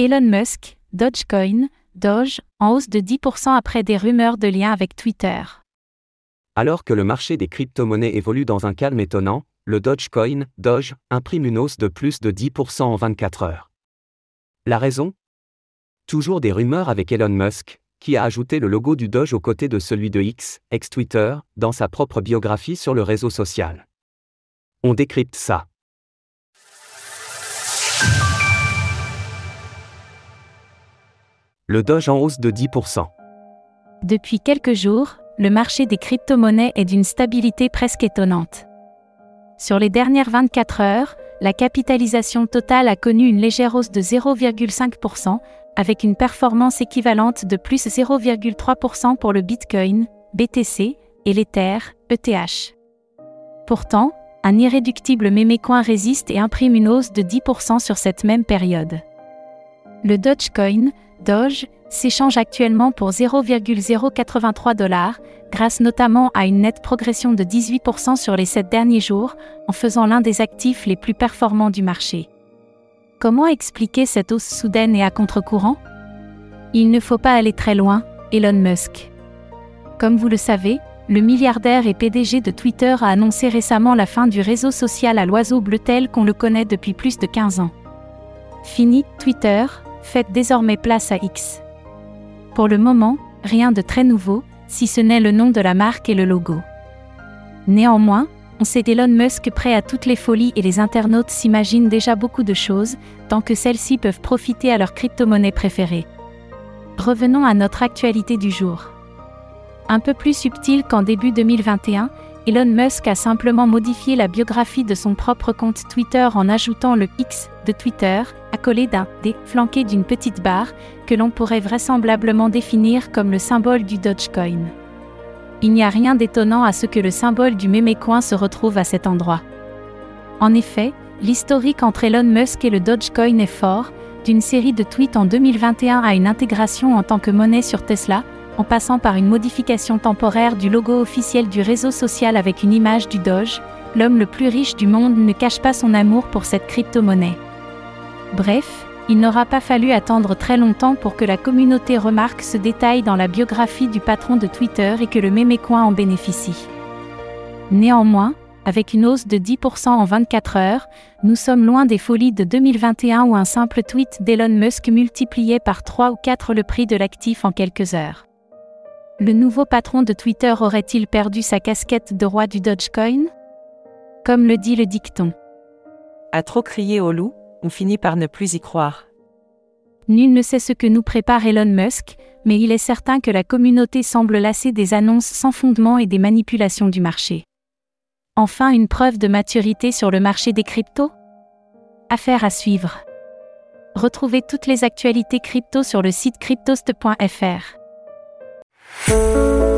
Elon Musk, Dogecoin, Doge, en hausse de 10% après des rumeurs de lien avec Twitter. Alors que le marché des crypto-monnaies évolue dans un calme étonnant, le Dogecoin, Doge, imprime une hausse de plus de 10% en 24 heures. La raison? Toujours des rumeurs avec Elon Musk, qui a ajouté le logo du Doge aux côtés de celui de X, ex-Twitter, dans sa propre biographie sur le réseau social. On décrypte ça. Le Doge en hausse de 10%. Depuis quelques jours, le marché des crypto-monnaies est d'une stabilité presque étonnante. Sur les dernières 24 heures, la capitalisation totale a connu une légère hausse de 0,5%, avec une performance équivalente de plus 0,3% pour le Bitcoin, BTC, et l'Ether, ETH. Pourtant, un irréductible mémécoin résiste et imprime une hausse de 10% sur cette même période. Le Dogecoin, Doge, s'échange actuellement pour 0,083 dollars, grâce notamment à une nette progression de 18% sur les 7 derniers jours, en faisant l'un des actifs les plus performants du marché. Comment expliquer cette hausse soudaine et à contre-courant? Il ne faut pas aller très loin, Elon Musk. Comme vous le savez, le milliardaire et PDG de Twitter a annoncé récemment la fin du réseau social à l'oiseau bleu tel qu'on le connaît depuis plus de 15 ans. Fini, Twitter, faites désormais place à X. Pour le moment, rien de très nouveau, si ce n'est le nom de la marque et le logo. Néanmoins, on sait Elon Musk prêt à toutes les folies et les internautes s'imaginent déjà beaucoup de choses, tant que celles-ci peuvent profiter à leur crypto-monnaie préférée. Revenons à notre actualité du jour. Un peu plus subtil qu'en début 2021, Elon Musk a simplement modifié la biographie de son propre compte Twitter en ajoutant le X de Twitter, accolé d'un D flanqué d'une petite barre, que l'on pourrait vraisemblablement définir comme le symbole du Dogecoin. Il n'y a rien d'étonnant à ce que le symbole du mémécoin se retrouve à cet endroit. En effet, l'historique entre Elon Musk et le Dogecoin est fort, d'une série de tweets en 2021 à une intégration en tant que monnaie sur Tesla, en passant par une modification temporaire du logo officiel du réseau social avec une image du Doge, l'homme le plus riche du monde ne cache pas son amour pour cette crypto-monnaie. Bref, il n'aura pas fallu attendre très longtemps pour que la communauté remarque ce détail dans la biographie du patron de Twitter et que le mémécoin en bénéficie. Néanmoins, avec une hausse de 10% en 24 heures, nous sommes loin des folies de 2021 où un simple tweet d'Elon Musk multipliait par 3 ou 4 le prix de l'actif en quelques heures. Le nouveau patron de Twitter aurait-il perdu sa casquette de roi du Dogecoin? Comme le dit le dicton. À trop crier au loup, on finit par ne plus y croire. Nul ne sait ce que nous prépare Elon Musk, mais il est certain que la communauté semble lasser des annonces sans fondement et des manipulations du marché. Enfin une preuve de maturité sur le marché des cryptos? Affaire à suivre. Retrouvez toutes les actualités crypto sur le site cryptost.fr. Música